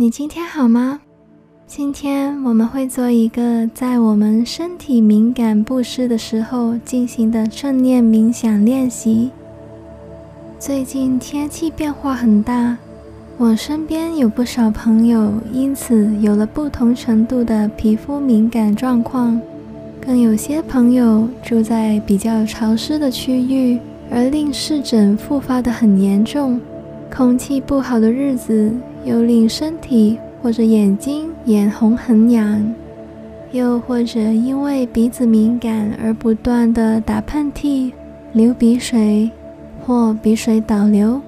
你今天好吗？今天我们会做一个在我们身体敏感不适的时候进行的正念冥想练习。最近天气变化很大，我身边有不少朋友因此有了不同程度的皮肤敏感状况，更有些朋友住在比较潮湿的区域，而令湿疹复发得很严重。空气不好的日子，又令身体或者眼睛眼红很痒，又或者因为鼻子敏感而不断地打喷嚏、流鼻水。或鼻水倒流，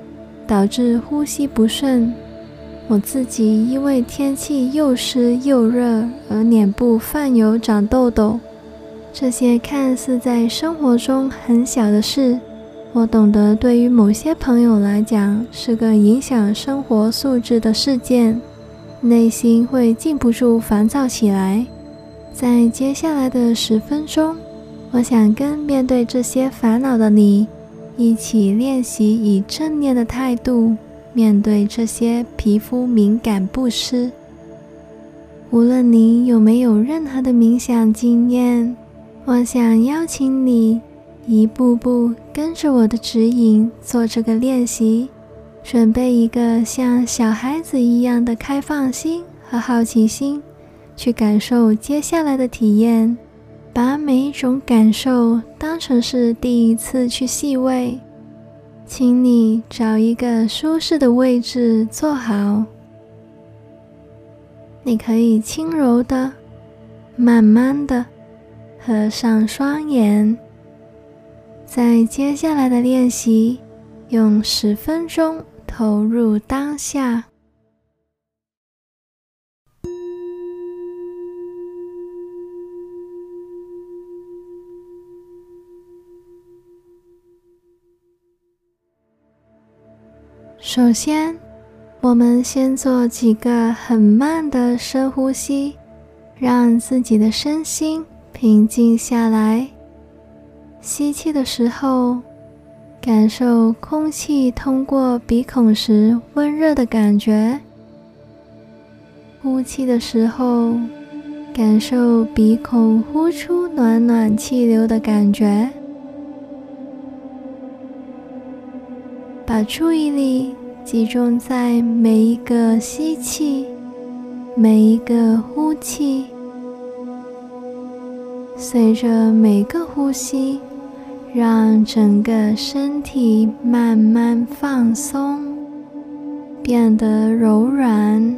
导致呼吸不顺。我自己因为天气又湿又热，而脸部泛油、长痘痘。这些看似在生活中很小的事，我懂得对于某些朋友来讲是个影响生活素质的事件，内心会禁不住烦躁起来。在接下来的十分钟，我想跟面对这些烦恼的你。一起练习以正念的态度面对这些皮肤敏感不适。无论你有没有任何的冥想经验，我想邀请你一步步跟着我的指引做这个练习。准备一个像小孩子一样的开放心和好奇心，去感受接下来的体验。把每一种感受当成是第一次去细味，请你找一个舒适的位置坐好。你可以轻柔的、慢慢的合上双眼。在接下来的练习，用十分钟投入当下。首先，我们先做几个很慢的深呼吸，让自己的身心平静下来。吸气的时候，感受空气通过鼻孔时温热的感觉；呼气的时候，感受鼻孔呼出暖暖气流的感觉。把注意力集中在每一个吸气，每一个呼气。随着每个呼吸，让整个身体慢慢放松，变得柔软。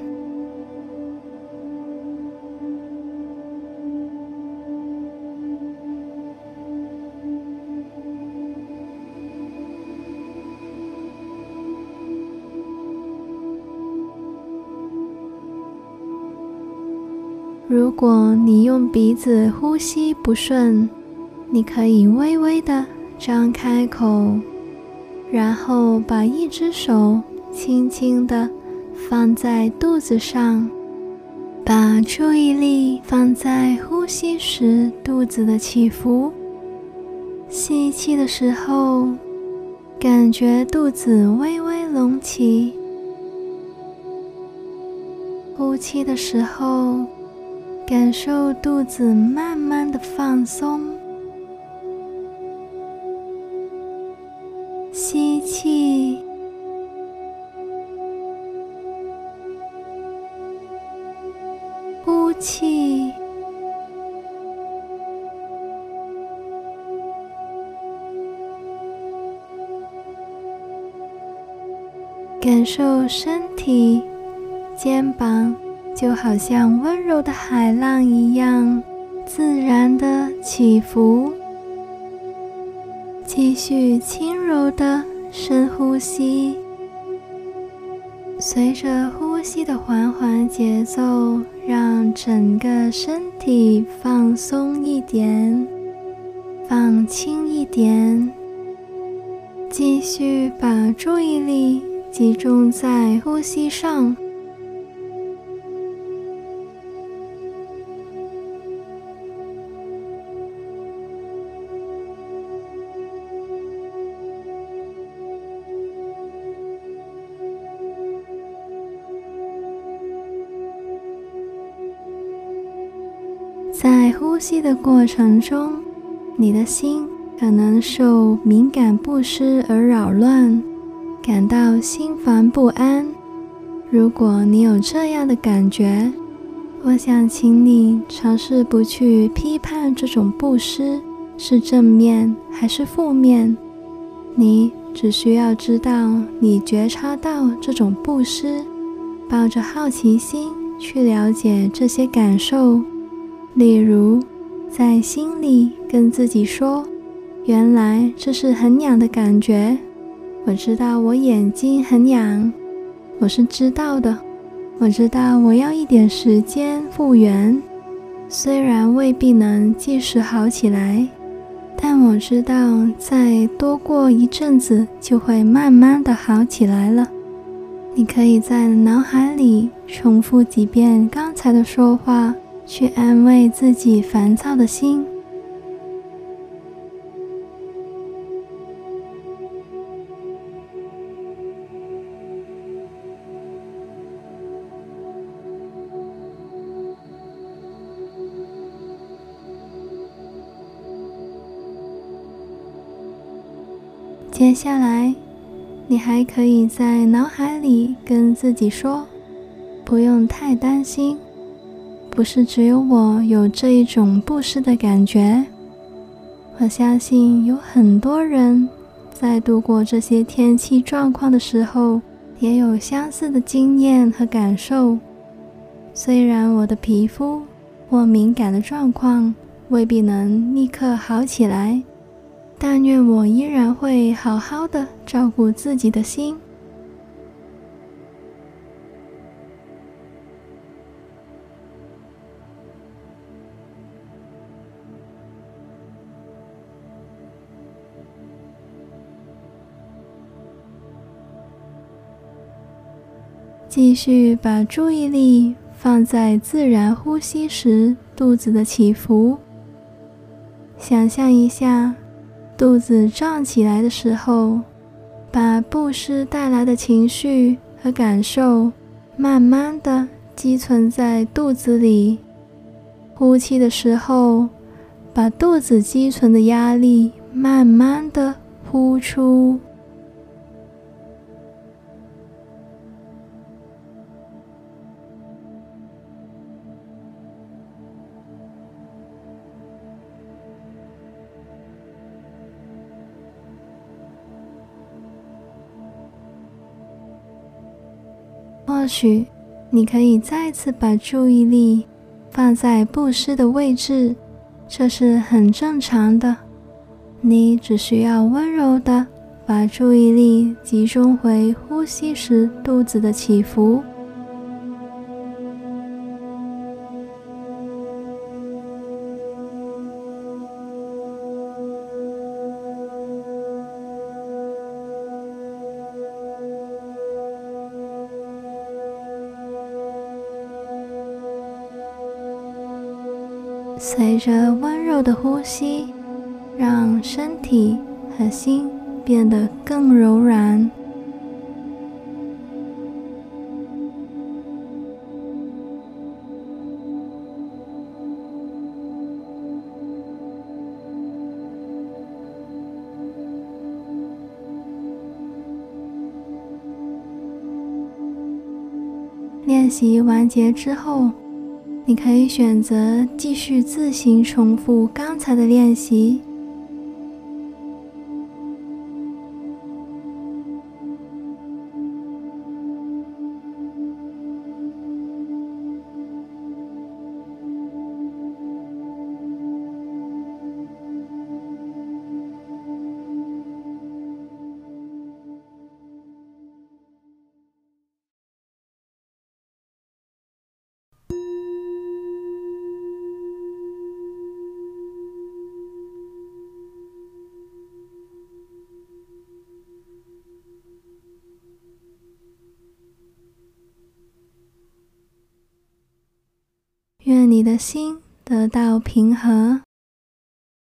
如果你用鼻子呼吸不顺，你可以微微的张开口，然后把一只手轻轻的放在肚子上，把注意力放在呼吸时肚子的起伏。吸气的时候，感觉肚子微微隆起；呼气的时候，感受肚子慢慢的放松，气，呼气，感受身体、肩膀。就好像温柔的海浪一样，自然的起伏。继续轻柔的深呼吸，随着呼吸的缓缓节奏，让整个身体放松一点，放轻一点。继续把注意力集中在呼吸上。在呼吸的过程中，你的心可能受敏感不失而扰乱，感到心烦不安。如果你有这样的感觉，我想请你尝试不去批判这种不失是正面还是负面，你只需要知道你觉察到这种不失，抱着好奇心去了解这些感受。例如，在心里跟自己说：“原来这是很痒的感觉，我知道我眼睛很痒，我是知道的，我知道我要一点时间复原，虽然未必能即时好起来，但我知道再多过一阵子就会慢慢的好起来了。”你可以在脑海里重复几遍刚才的说话。去安慰自己烦躁的心。接下来，你还可以在脑海里跟自己说：“不用太担心。”不是只有我有这一种不适的感觉，我相信有很多人在度过这些天气状况的时候，也有相似的经验和感受。虽然我的皮肤或敏感的状况未必能立刻好起来，但愿我依然会好好的照顾自己的心。继续把注意力放在自然呼吸时肚子的起伏，想象一下肚子胀起来的时候，把不失带来的情绪和感受慢慢的积存在肚子里。呼气的时候，把肚子积存的压力慢慢的呼出。或许你可以再次把注意力放在布施的位置，这是很正常的。你只需要温柔的把注意力集中回呼吸时肚子的起伏。随着温柔的呼吸，让身体和心变得更柔软。练习完结之后，你可以选择继续自行重复刚才的练习。的心得到平和。